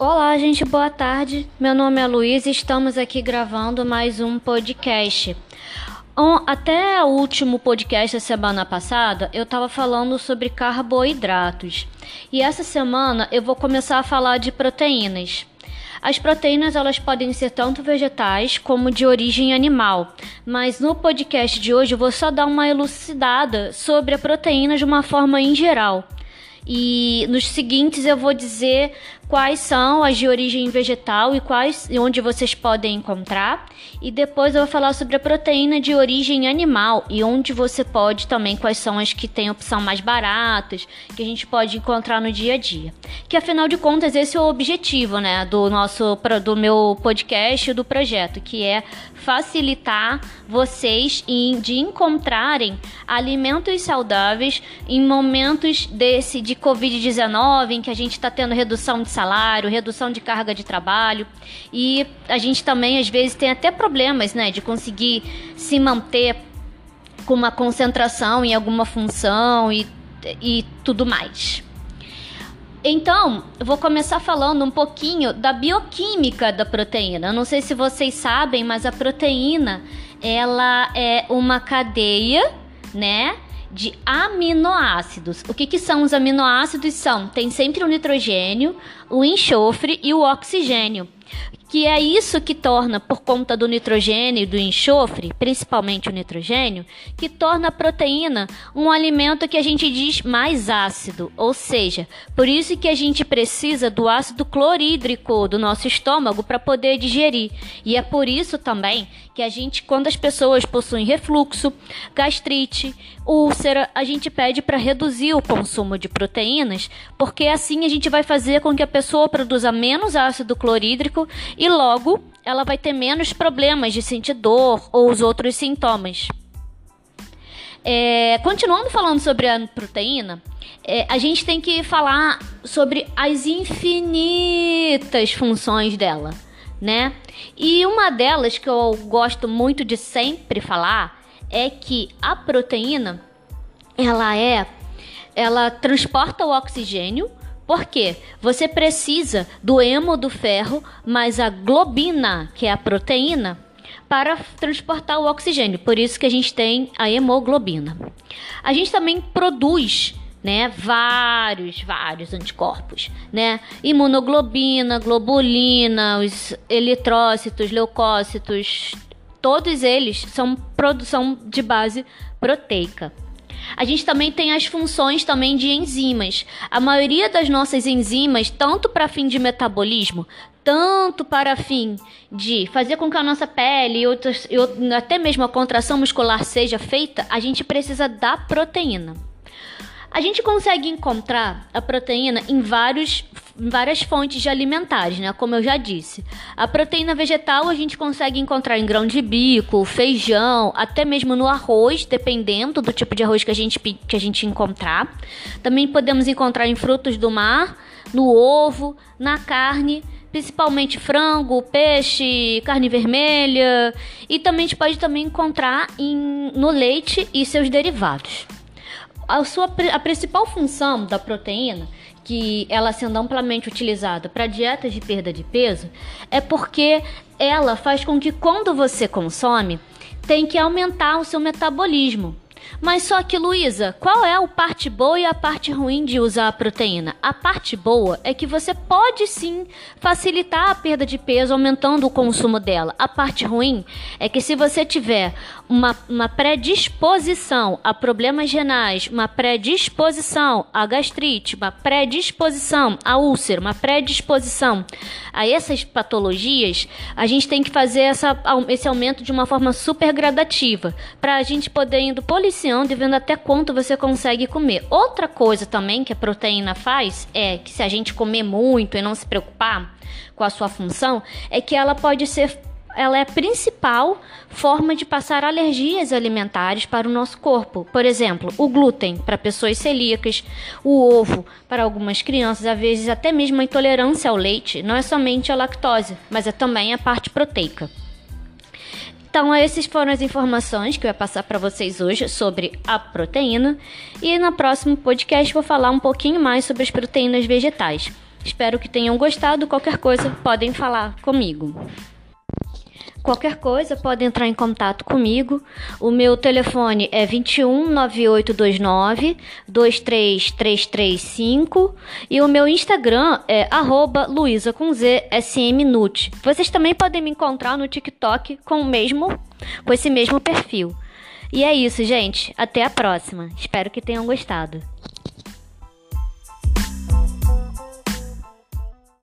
Olá, gente, boa tarde. Meu nome é Luiz e estamos aqui gravando mais um podcast. Até o último podcast da semana passada, eu estava falando sobre carboidratos. E essa semana eu vou começar a falar de proteínas. As proteínas elas podem ser tanto vegetais como de origem animal, mas no podcast de hoje eu vou só dar uma elucidada sobre a proteína de uma forma em geral. E nos seguintes eu vou dizer quais são as de origem vegetal e quais e onde vocês podem encontrar. E depois eu vou falar sobre a proteína de origem animal e onde você pode também quais são as que têm opção mais baratas, que a gente pode encontrar no dia a dia. Que afinal de contas esse é o objetivo, né, do nosso do meu podcast do projeto, que é facilitar vocês de encontrarem alimentos saudáveis em momentos desse de COVID-19 em que a gente está tendo redução de salário, redução de carga de trabalho e a gente também às vezes tem até problemas, né, de conseguir se manter com uma concentração em alguma função e, e tudo mais. Então, eu vou começar falando um pouquinho da bioquímica da proteína. Eu não sei se vocês sabem, mas a proteína ela é uma cadeia, né? De aminoácidos. O que, que são os aminoácidos? São, tem sempre o nitrogênio, o enxofre e o oxigênio que é isso que torna, por conta do nitrogênio e do enxofre, principalmente o nitrogênio, que torna a proteína um alimento que a gente diz mais ácido, ou seja, por isso que a gente precisa do ácido clorídrico do nosso estômago para poder digerir. E é por isso também que a gente, quando as pessoas possuem refluxo, gastrite, úlcera, a gente pede para reduzir o consumo de proteínas, porque assim a gente vai fazer com que a pessoa produza menos ácido clorídrico e logo ela vai ter menos problemas de sentir dor ou os outros sintomas. É, continuando falando sobre a proteína, é, a gente tem que falar sobre as infinitas funções dela, né? E uma delas que eu gosto muito de sempre falar é que a proteína ela é ela transporta o oxigênio porque você precisa do hemo do ferro mais a globina, que é a proteína, para transportar o oxigênio. Por isso que a gente tem a hemoglobina. A gente também produz né, vários, vários anticorpos, né? Imunoglobina, globulina, os eritrócitos, leucócitos, todos eles são produção de base proteica. A gente também tem as funções também de enzimas. A maioria das nossas enzimas, tanto para fim de metabolismo, tanto para fim de fazer com que a nossa pele e, outras, e até mesmo a contração muscular seja feita, a gente precisa da proteína. A gente consegue encontrar a proteína em vários, várias fontes de alimentares, né? Como eu já disse. A proteína vegetal a gente consegue encontrar em grão de bico, feijão, até mesmo no arroz, dependendo do tipo de arroz que a gente, que a gente encontrar. Também podemos encontrar em frutos do mar, no ovo, na carne principalmente frango, peixe, carne vermelha e também a gente pode também encontrar em, no leite e seus derivados a, sua, a principal função da proteína, que ela sendo amplamente utilizada para dietas de perda de peso, é porque ela faz com que quando você consome, tem que aumentar o seu metabolismo. Mas só que, Luísa, qual é a parte boa e a parte ruim de usar a proteína? A parte boa é que você pode sim facilitar a perda de peso aumentando o consumo dela. A parte ruim é que se você tiver uma, uma predisposição a problemas renais, uma predisposição a gastrite, uma predisposição a úlcera, uma predisposição a essas patologias, a gente tem que fazer essa, esse aumento de uma forma super gradativa para a gente poder indo policiando e vendo até quanto você consegue comer. Outra coisa também que a proteína faz é que se a gente comer muito e não se preocupar com a sua função, é que ela pode ser ela é a principal forma de passar alergias alimentares para o nosso corpo. Por exemplo, o glúten para pessoas celíacas, o ovo para algumas crianças, às vezes até mesmo a intolerância ao leite, não é somente a lactose, mas é também a parte proteica. Então, essas foram as informações que eu ia passar para vocês hoje sobre a proteína. E no próximo podcast vou falar um pouquinho mais sobre as proteínas vegetais. Espero que tenham gostado. Qualquer coisa, podem falar comigo. Qualquer coisa, pode entrar em contato comigo. O meu telefone é 21 9829 23335 e o meu Instagram é Luiza com Z. Vocês também podem me encontrar no TikTok com o mesmo, com esse mesmo perfil. E é isso, gente. Até a próxima. Espero que tenham gostado.